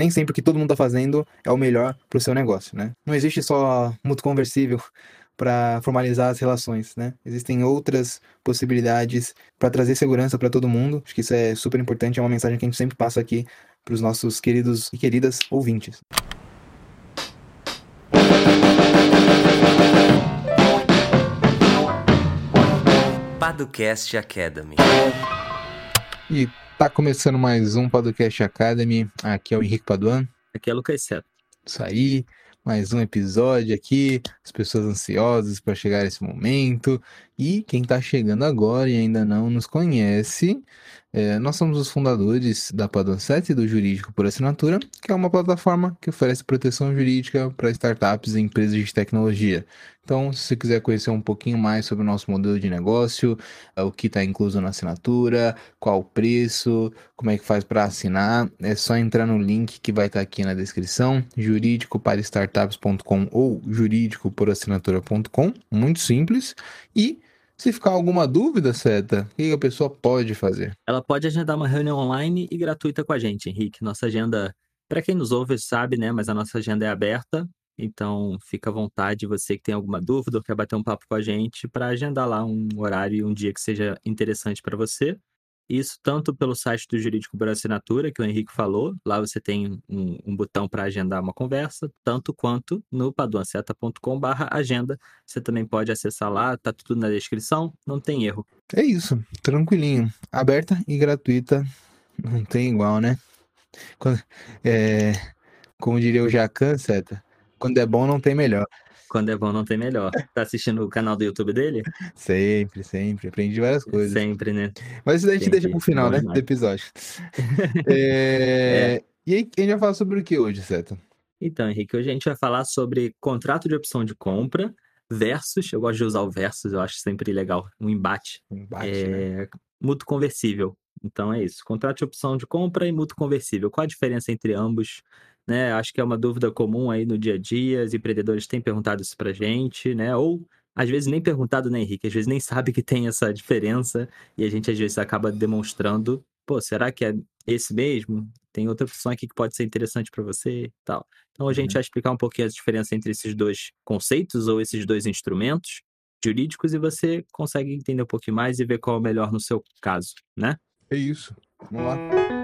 nem sempre o que todo mundo está fazendo é o melhor para o seu negócio, né? Não existe só mútuo conversível para formalizar as relações, né? Existem outras possibilidades para trazer segurança para todo mundo. Acho que isso é super importante, é uma mensagem que a gente sempre passa aqui para os nossos queridos e queridas ouvintes. Paducast Academy. E tá começando mais um Paducast Academy. Aqui é o Henrique Paduan. Aqui é o Lucas Seto. Isso aí, mais um episódio aqui. As pessoas ansiosas para chegar esse momento. E quem tá chegando agora e ainda não nos conhece, é, nós somos os fundadores da Padrão 7 do Jurídico por Assinatura, que é uma plataforma que oferece proteção jurídica para startups e empresas de tecnologia. Então, se você quiser conhecer um pouquinho mais sobre o nosso modelo de negócio, é, o que está incluso na assinatura, qual o preço, como é que faz para assinar, é só entrar no link que vai estar tá aqui na descrição, jurídicoparastartups.com ou jurídicoporassinatura.com, muito simples, e se ficar alguma dúvida, Seta, o que a pessoa pode fazer? Ela pode agendar uma reunião online e gratuita com a gente, Henrique. Nossa agenda, para quem nos ouve, sabe, né? Mas a nossa agenda é aberta. Então, fica à vontade, você que tem alguma dúvida ou quer bater um papo com a gente, para agendar lá um horário e um dia que seja interessante para você. Isso tanto pelo site do Jurídico por Assinatura, que o Henrique falou, lá você tem um, um botão para agendar uma conversa, tanto quanto no paduanceta.com agenda. Você também pode acessar lá, tá tudo na descrição, não tem erro. É isso, tranquilinho. Aberta e gratuita, não tem igual, né? É, como diria o Jacan, Seta, quando é bom não tem melhor. Quando é bom, não tem melhor. Tá assistindo o canal do YouTube dele? Sempre, sempre. Aprendi várias coisas. Sempre, né? Mas isso daí a gente deixa pro final, né? Do episódio. é... É. E aí, a gente vai falar sobre o que hoje, certo? Então, Henrique, hoje a gente vai falar sobre contrato de opção de compra versus, eu gosto de usar o versus, eu acho sempre legal, um embate. Um embate, é... né? Mútuo conversível. Então é isso. Contrato de opção de compra e mútuo conversível. Qual a diferença entre ambos? Né? Acho que é uma dúvida comum aí no dia a dia, os empreendedores têm perguntado isso pra gente, né? Ou às vezes nem perguntado, né, Henrique? Às vezes nem sabe que tem essa diferença e a gente às vezes acaba demonstrando, pô, será que é esse mesmo? Tem outra opção aqui que pode ser interessante para você e tal. Então a gente uhum. vai explicar um pouquinho a diferença entre esses dois conceitos ou esses dois instrumentos jurídicos e você consegue entender um pouquinho mais e ver qual é o melhor no seu caso, né? É isso. Vamos lá.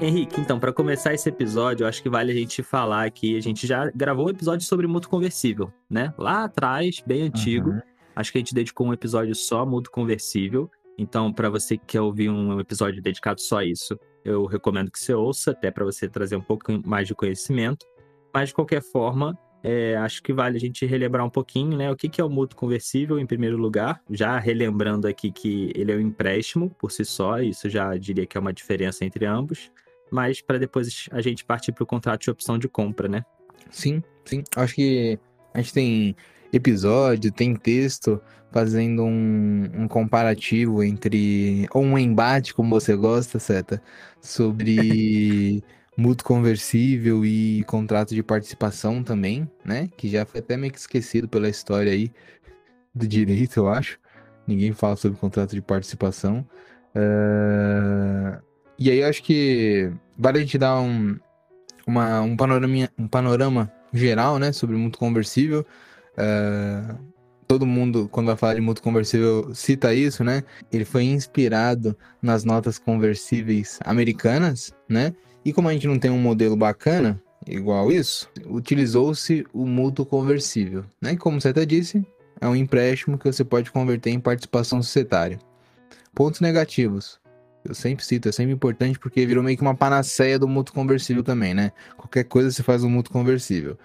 Henrique, então, para começar esse episódio, eu acho que vale a gente falar aqui. A gente já gravou um episódio sobre mútuo conversível, né? Lá atrás, bem antigo. Uhum. Acho que a gente dedicou um episódio só a mútuo conversível. Então, para você que quer ouvir um episódio dedicado só a isso, eu recomendo que você ouça, até para você trazer um pouco mais de conhecimento. Mas, de qualquer forma, é, acho que vale a gente relembrar um pouquinho, né? O que, que é o mútuo conversível, em primeiro lugar. Já relembrando aqui que ele é um empréstimo por si só, isso já diria que é uma diferença entre ambos mas para depois a gente partir para o contrato de opção de compra, né? Sim, sim. Acho que a gente tem episódio, tem texto fazendo um, um comparativo entre. ou um embate, como você gosta, Seta, sobre mútuo conversível e contrato de participação também, né? Que já foi até meio que esquecido pela história aí do direito, eu acho. Ninguém fala sobre contrato de participação. Uh, e aí eu acho que vale a gente dar um, uma, um, panorama, um panorama geral, né, sobre mútuo conversível. Uh, todo mundo, quando vai falar de mútuo conversível, cita isso, né? Ele foi inspirado nas notas conversíveis americanas, né? E como a gente não tem um modelo bacana, igual isso, utilizou-se o mútuo conversível, né? Como você até disse, é um empréstimo que você pode converter em participação societária. Pontos negativos. Eu sempre cito, é sempre importante porque virou meio que uma panaceia do mútuo conversível também, né? Qualquer coisa você faz um mútuo conversível.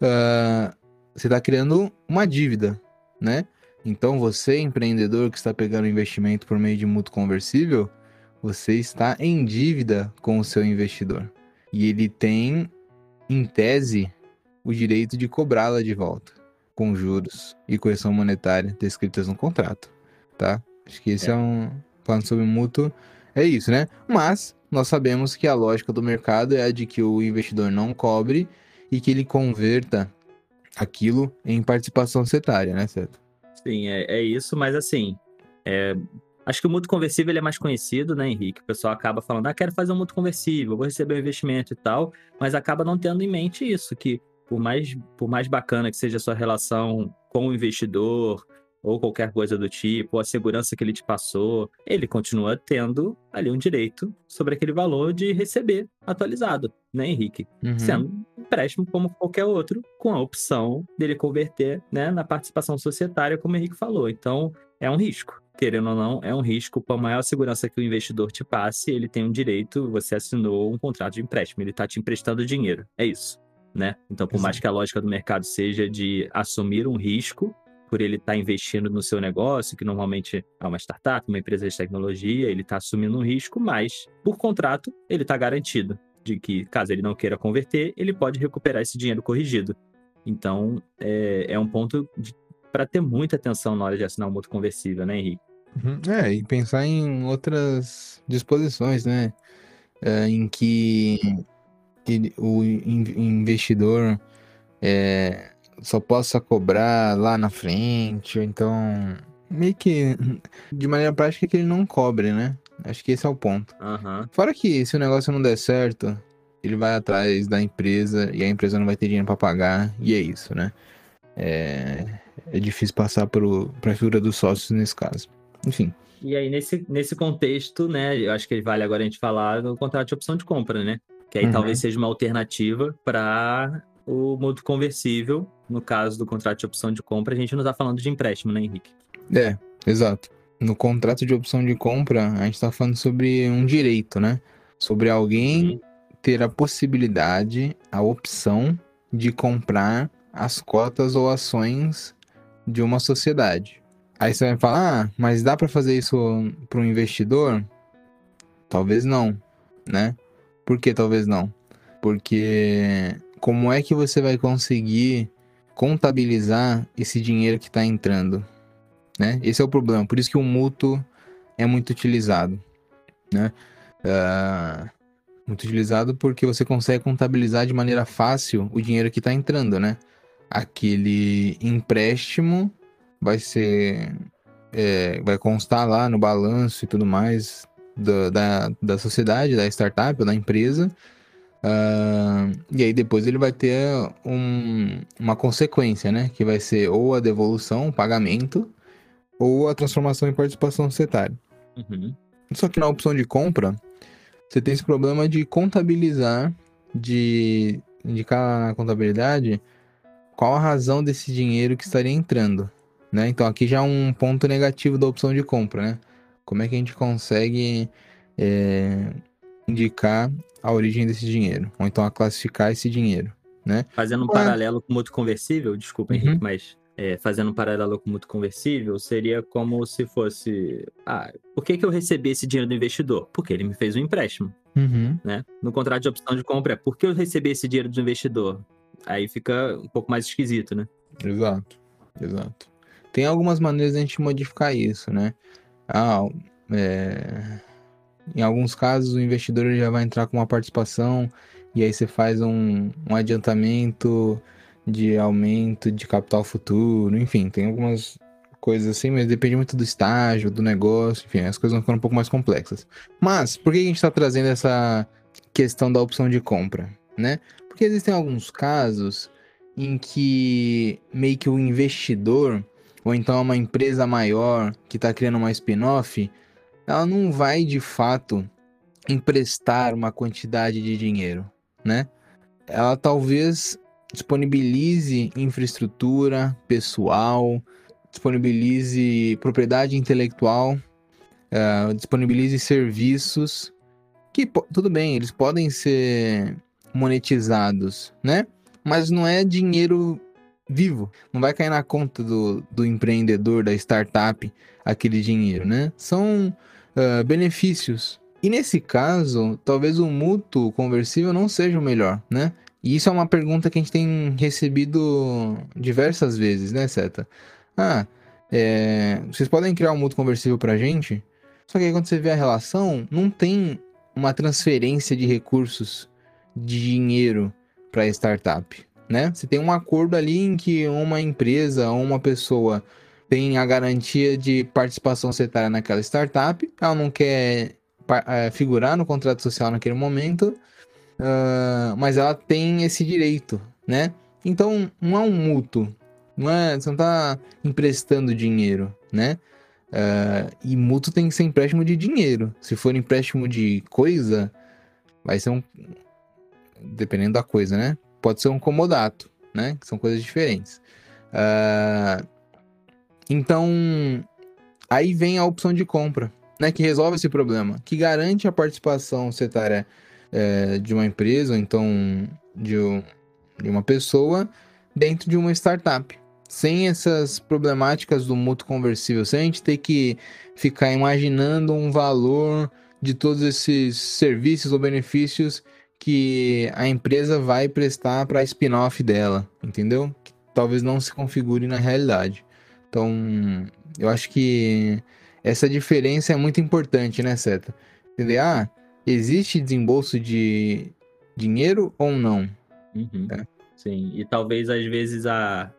Uh, você está criando uma dívida, né? Então você, empreendedor que está pegando investimento por meio de mútuo conversível, você está em dívida com o seu investidor. E ele tem, em tese, o direito de cobrá-la de volta, com juros e correção monetária descritas no contrato, tá? Acho que esse é, é um, falando sobre mútuo, é isso, né? Mas nós sabemos que a lógica do mercado é a de que o investidor não cobre e que ele converta aquilo em participação setária, né, certo? Sim, é, é isso, mas assim, É, acho que o mútuo conversível é mais conhecido, né, Henrique? O pessoal acaba falando, ah, quero fazer um mútuo conversível, vou receber um investimento e tal, mas acaba não tendo em mente isso, que por mais, por mais bacana que seja a sua relação com o investidor, ou qualquer coisa do tipo, ou a segurança que ele te passou, ele continua tendo ali um direito sobre aquele valor de receber atualizado, né, Henrique? Uhum. Sendo um empréstimo como qualquer outro, com a opção dele converter né, na participação societária, como o Henrique falou. Então, é um risco. Querendo ou não, é um risco. A maior segurança que o investidor te passe, ele tem um direito, você assinou um contrato de empréstimo, ele está te emprestando dinheiro. É isso. Né? Então, por mais que a lógica do mercado seja de assumir um risco, por ele estar tá investindo no seu negócio, que normalmente é uma startup, uma empresa de tecnologia, ele está assumindo um risco, mas por contrato ele está garantido de que, caso ele não queira converter, ele pode recuperar esse dinheiro corrigido. Então, é, é um ponto para ter muita atenção na hora de assinar um mútuo conversível, né, Henrique? Uhum. É, e pensar em outras disposições, né? É, em que o investidor é, só possa cobrar lá na frente, ou então meio que de maneira prática que ele não cobre, né? Acho que esse é o ponto. Uhum. Fora que se o negócio não der certo, ele vai atrás da empresa e a empresa não vai ter dinheiro para pagar, e é isso, né? É, é difícil passar para a figura dos sócios nesse caso. Enfim. E aí, nesse, nesse contexto, né, eu acho que vale agora a gente falar do contrato de opção de compra, né? Que aí uhum. talvez seja uma alternativa para o mútuo conversível, no caso do contrato de opção de compra, a gente não está falando de empréstimo, né, Henrique? É, exato. No contrato de opção de compra, a gente está falando sobre um direito, né? Sobre alguém ter a possibilidade, a opção de comprar as cotas ou ações de uma sociedade. Aí você vai falar, ah, mas dá para fazer isso para um investidor? Talvez não, né? Por que talvez não? Porque como é que você vai conseguir contabilizar esse dinheiro que está entrando? Né? Esse é o problema. Por isso que o mútuo é muito utilizado. Né? Uh, muito utilizado porque você consegue contabilizar de maneira fácil o dinheiro que está entrando, né? Aquele empréstimo vai ser. É, vai constar lá no balanço e tudo mais da, da, da sociedade, da startup ou da empresa. Uh, e aí depois ele vai ter um, uma consequência, né? Que vai ser ou a devolução, o pagamento, ou a transformação em participação societária. Uhum. Só que na opção de compra, você tem esse problema de contabilizar, de indicar na contabilidade qual a razão desse dinheiro que estaria entrando. Né? Então aqui já é um ponto negativo da opção de compra, né? Como é que a gente consegue é, indicar a origem desse dinheiro, ou então a classificar esse dinheiro, né? Fazendo um paralelo com o mútuo conversível, desculpa, uhum. Henrique, mas é, fazendo um paralelo com o mútuo conversível, seria como se fosse, ah, por que, que eu recebi esse dinheiro do investidor? Porque ele me fez um empréstimo, uhum. né? No contrato de opção de compra é, por que eu recebi esse dinheiro do investidor? Aí fica um pouco mais esquisito, né? Exato, exato. Tem algumas maneiras de a gente modificar isso, né? Ah, é em alguns casos, o investidor já vai entrar com uma participação e aí você faz um, um adiantamento de aumento de capital futuro, enfim, tem algumas coisas assim, mas depende muito do estágio, do negócio, enfim, as coisas vão ficando um pouco mais complexas. Mas, por que a gente está trazendo essa questão da opção de compra, né? Porque existem alguns casos em que meio que o investidor, ou então uma empresa maior que está criando uma spin-off, ela não vai de fato emprestar uma quantidade de dinheiro, né? Ela talvez disponibilize infraestrutura, pessoal, disponibilize propriedade intelectual, uh, disponibilize serviços que tudo bem, eles podem ser monetizados, né? Mas não é dinheiro vivo. Não vai cair na conta do, do empreendedor, da startup, aquele dinheiro, né? São uh, benefícios. E nesse caso, talvez o mútuo conversível não seja o melhor, né? E isso é uma pergunta que a gente tem recebido diversas vezes, né, Seta? Ah, é, vocês podem criar um mútuo conversível pra gente? Só que aí quando você vê a relação, não tem uma transferência de recursos de dinheiro para startup, né? Você tem um acordo ali em que uma empresa ou uma pessoa tem a garantia de participação setária naquela startup, ela não quer é, figurar no contrato social naquele momento, uh, mas ela tem esse direito, né? Então, não é um mútuo, não é, você não está emprestando dinheiro, né? Uh, e mútuo tem que ser empréstimo de dinheiro. Se for empréstimo de coisa, vai ser um. Dependendo da coisa, né? Pode ser um comodato, né? Que são coisas diferentes. Uh, então, aí vem a opção de compra, né, que resolve esse problema, que garante a participação setária é, de uma empresa, ou então de, de uma pessoa, dentro de uma startup. Sem essas problemáticas do mútuo conversível, sem a gente ter que ficar imaginando um valor de todos esses serviços ou benefícios que a empresa vai prestar para a spin-off dela, entendeu? Que talvez não se configure na realidade. Então, eu acho que essa diferença é muito importante, né, Seta? Entender, ah, existe desembolso de dinheiro ou não? Uhum. É. Sim, e talvez às vezes a,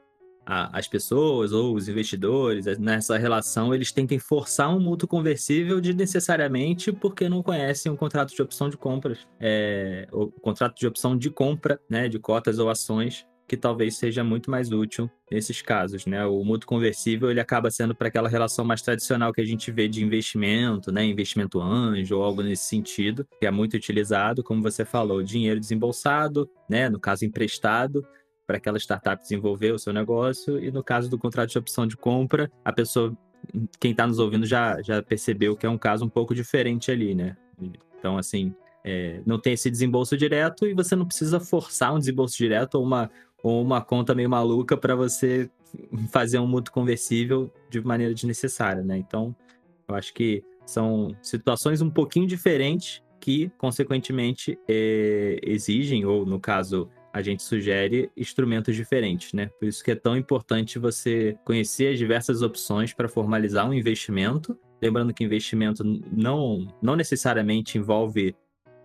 a, as pessoas ou os investidores nessa relação eles tentem forçar um mútuo conversível desnecessariamente porque não conhecem o contrato de opção de compras, é, o contrato de opção de compra, né, de cotas ou ações que talvez seja muito mais útil nesses casos, né? O mútuo conversível ele acaba sendo para aquela relação mais tradicional que a gente vê de investimento, né? Investimento anjo ou algo nesse sentido, que é muito utilizado, como você falou, dinheiro desembolsado, né? No caso emprestado para aquela startup desenvolver o seu negócio e no caso do contrato de opção de compra, a pessoa, quem está nos ouvindo já já percebeu que é um caso um pouco diferente ali, né? Então assim, é, não tem esse desembolso direto e você não precisa forçar um desembolso direto ou uma, ou uma conta meio maluca para você fazer um mútuo conversível de maneira desnecessária, né? Então, eu acho que são situações um pouquinho diferentes que, consequentemente, é, exigem, ou no caso, a gente sugere instrumentos diferentes, né? Por isso que é tão importante você conhecer as diversas opções para formalizar um investimento. Lembrando que investimento não, não necessariamente envolve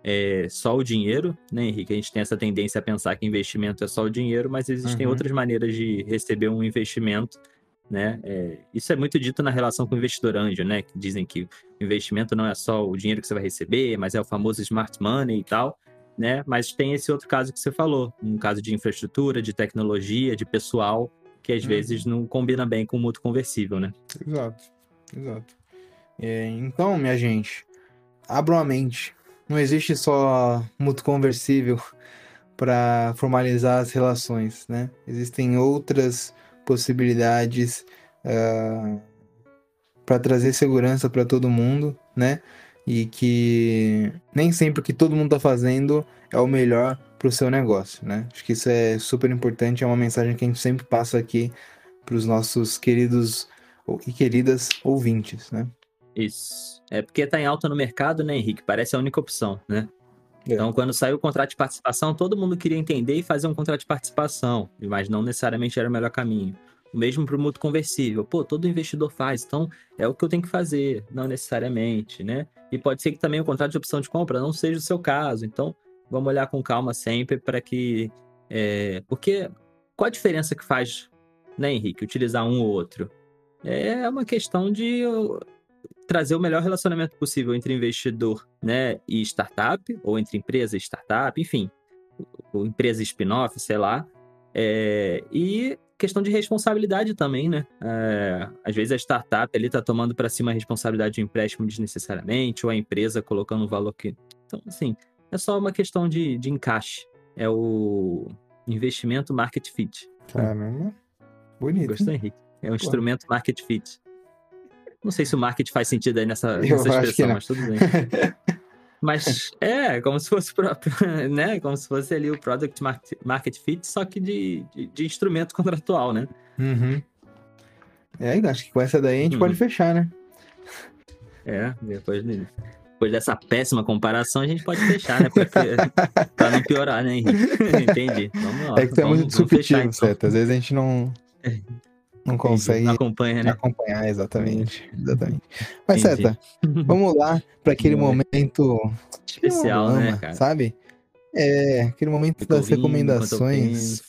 é, só o dinheiro, né, Henrique? A gente tem essa tendência a pensar que investimento é só o dinheiro, mas existem uhum. outras maneiras de receber um investimento, né? É, isso é muito dito na relação com o investidor anjo, né? Que dizem que o investimento não é só o dinheiro que você vai receber, mas é o famoso smart money e tal, né? Mas tem esse outro caso que você falou, um caso de infraestrutura, de tecnologia, de pessoal, que às uhum. vezes não combina bem com o mútuo conversível, né? Exato, exato. É, então, minha gente, abram a mente, não existe só mútuo conversível para formalizar as relações, né? Existem outras possibilidades uh, ah, para trazer segurança para todo mundo, né? E que nem sempre o que todo mundo está fazendo é o melhor para o seu negócio, né? Acho que isso é super importante, é uma mensagem que a gente sempre passa aqui para os nossos queridos e queridas ouvintes, né? Isso. É porque tá em alta no mercado, né, Henrique? Parece a única opção, né? É. Então, quando saiu o contrato de participação, todo mundo queria entender e fazer um contrato de participação, mas não necessariamente era o melhor caminho. O mesmo para o mútuo conversível. Pô, todo investidor faz, então é o que eu tenho que fazer, não necessariamente, né? E pode ser que também o contrato de opção de compra não seja o seu caso. Então, vamos olhar com calma sempre para que. É... Porque qual a diferença que faz, né, Henrique, utilizar um ou outro? É uma questão de trazer o melhor relacionamento possível entre investidor né, e startup, ou entre empresa e startup, enfim, ou empresa spin-off, sei lá. É, e questão de responsabilidade também, né? É, às vezes a startup ali tá tomando para si uma responsabilidade de empréstimo desnecessariamente, ou a empresa colocando um valor que. Então, assim, é só uma questão de, de encaixe. É o investimento market fit. Caramba. Bonito. Gostou, Henrique? É um Pô. instrumento market fit. Não sei se o marketing faz sentido aí nessa, nessa expressão, mas tudo bem. mas é, como se fosse próprio, né? Como se fosse ali o product market fit, só que de, de, de instrumento contratual, né? Uhum. É, acho que com essa daí a gente uhum. pode fechar, né? É, depois, depois dessa péssima comparação, a gente pode fechar, né? Porque, pra não piorar, né, Henrique? Entendi. Vamos lá. É que tu é muito subtil, então. certo? Às vezes a gente não. Não consegue não acompanha, né? acompanhar, exatamente. exatamente. Mas, Entendi. Seta, vamos lá para aquele momento especial, né, cara? Sabe? É, aquele momento das recomendações.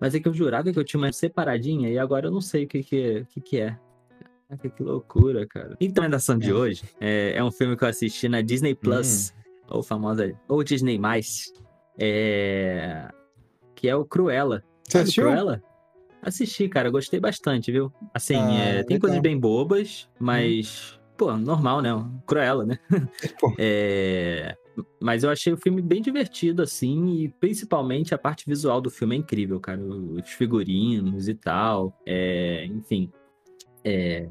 Mas é que eu jurava que eu tinha uma separadinha e agora eu não sei o que, que, que, que é. que loucura, cara. Então, a recomendação de é. hoje é, é, um filme que eu assisti na Disney Plus, hum. ou famosa, ou Disney+, é... que é o Cruella. Você assistiu? Cruella? Assisti, cara, gostei bastante, viu? Assim, ah, é, tem coisas bem bobas, mas, hum. pô, normal, né? Cruella, né? é, mas eu achei o filme bem divertido, assim, e principalmente a parte visual do filme é incrível, cara. Os figurinos e tal. É, enfim. É,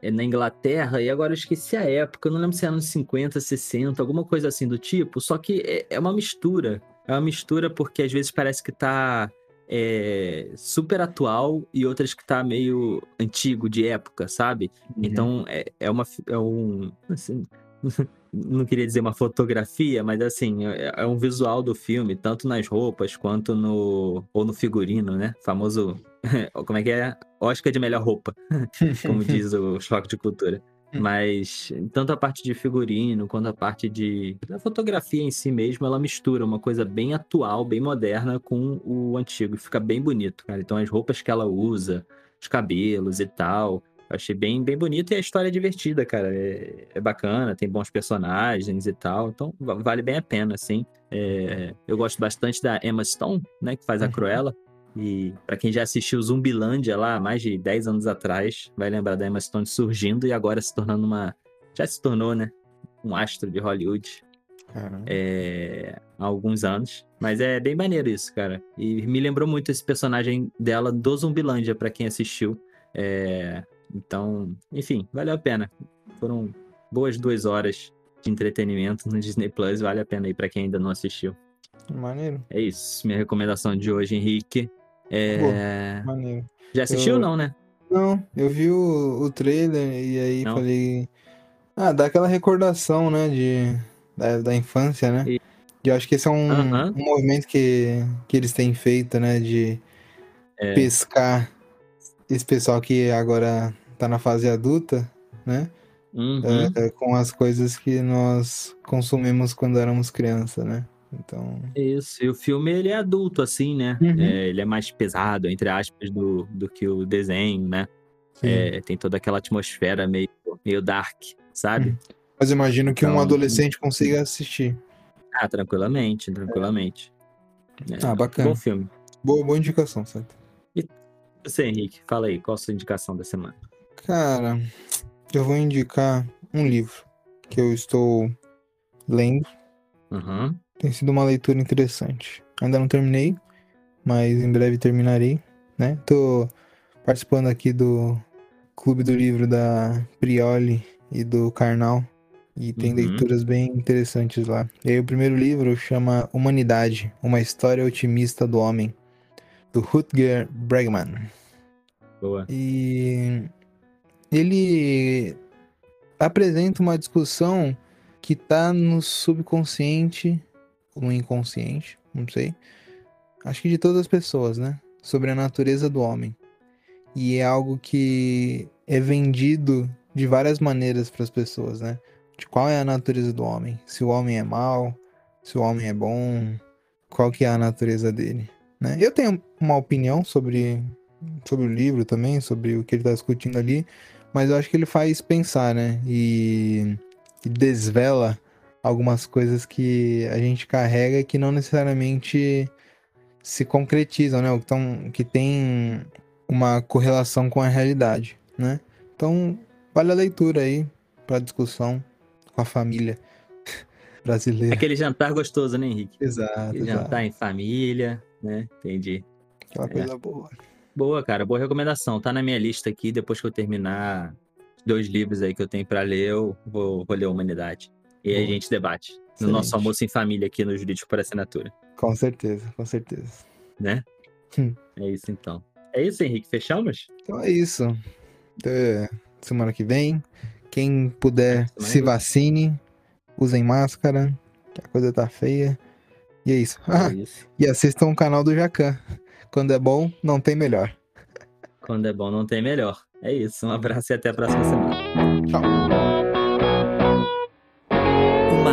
é na Inglaterra, e agora eu esqueci a época, eu não lembro se é anos 50, 60, alguma coisa assim do tipo. Só que é, é uma mistura. É uma mistura porque às vezes parece que tá é, super atual e outras que tá meio antigo, de época, sabe? Uhum. Então é, é, uma, é um. Assim, não queria dizer uma fotografia, mas assim, é, é um visual do filme, tanto nas roupas quanto no. ou no figurino, né? Famoso. Como é que é? Oscar de melhor roupa, como diz o choque de cultura. Hum. Mas tanto a parte de figurino quanto a parte de da fotografia em si mesmo, ela mistura uma coisa bem atual, bem moderna com o antigo. Fica bem bonito, cara. Então as roupas que ela usa, os cabelos e tal. Eu achei bem, bem bonito e a história é divertida, cara. É, é, bacana, tem bons personagens e tal. Então vale bem a pena, assim. É, eu gosto bastante da Emma Stone, né? Que faz a. Cruella. E para quem já assistiu Zumbilândia lá, mais de 10 anos atrás, vai lembrar da Emma Stone surgindo e agora se tornando uma. Já se tornou, né? Um astro de Hollywood. É, há alguns anos. Mas é bem maneiro isso, cara. E me lembrou muito esse personagem dela do Zumbilândia, para quem assistiu. É, então, enfim, valeu a pena. Foram boas duas horas de entretenimento no Disney Plus. Vale a pena aí para quem ainda não assistiu. Maneiro. É isso. Minha recomendação de hoje, Henrique. É... Pô, maneiro. Já assistiu ou não, né? Não, eu vi o, o trailer e aí não. falei. Ah, dá aquela recordação, né? De, da, da infância, né? E... eu acho que esse é um, um movimento que, que eles têm feito, né? De é. pescar esse pessoal que agora tá na fase adulta, né? Uhum. É, com as coisas que nós consumimos quando éramos criança, né? Então. Isso, e o filme ele é adulto, assim, né? Uhum. É, ele é mais pesado, entre aspas, do, do que o desenho, né? É, tem toda aquela atmosfera meio, meio dark, sabe? Uhum. Mas imagino que então, um adolescente consiga assistir. Ah, tranquilamente, tranquilamente. É. Ah, bacana. Bom filme. Boa, boa indicação, certo? E você, Henrique, fala aí, qual a sua indicação da semana? Cara, eu vou indicar um livro que eu estou lendo. Uhum. Tem sido uma leitura interessante. Ainda não terminei, mas em breve terminarei, né? Tô participando aqui do Clube do Livro da Prioli e do Karnal. E tem uhum. leituras bem interessantes lá. E aí, o primeiro livro chama Humanidade, uma história otimista do homem, do Rutger Bregman. Boa. E ele apresenta uma discussão que tá no subconsciente no inconsciente, não sei. Acho que de todas as pessoas, né? Sobre a natureza do homem. E é algo que é vendido de várias maneiras para as pessoas, né? De qual é a natureza do homem? Se o homem é mau, se o homem é bom, qual que é a natureza dele, né? Eu tenho uma opinião sobre sobre o livro também, sobre o que ele está discutindo ali, mas eu acho que ele faz pensar, né? E, e desvela algumas coisas que a gente carrega que não necessariamente se concretizam, né? Ou que, tem uma correlação com a realidade, né? Então, vale a leitura aí para discussão com a família brasileira. Aquele jantar gostoso, né, Henrique? Exato. Aquele exato. jantar em família, né? Entendi. Aquela é. coisa boa. Boa, cara. Boa recomendação. Tá na minha lista aqui. Depois que eu terminar dois livros aí que eu tenho para ler, eu vou, vou ler a Humanidade. E aí a gente debate. No Excelente. nosso almoço em família aqui no Jurídico por Assinatura. Com certeza, com certeza. Né? Hum. É isso então. É isso, Henrique. Fechamos? Então é isso. Até semana que vem. Quem puder se vacine, usem máscara, que a coisa tá feia. E é isso. Ah, é isso. E assistam o canal do Jacan. Quando é bom, não tem melhor. Quando é bom, não tem melhor. É isso. Um abraço e até a próxima semana. Tchau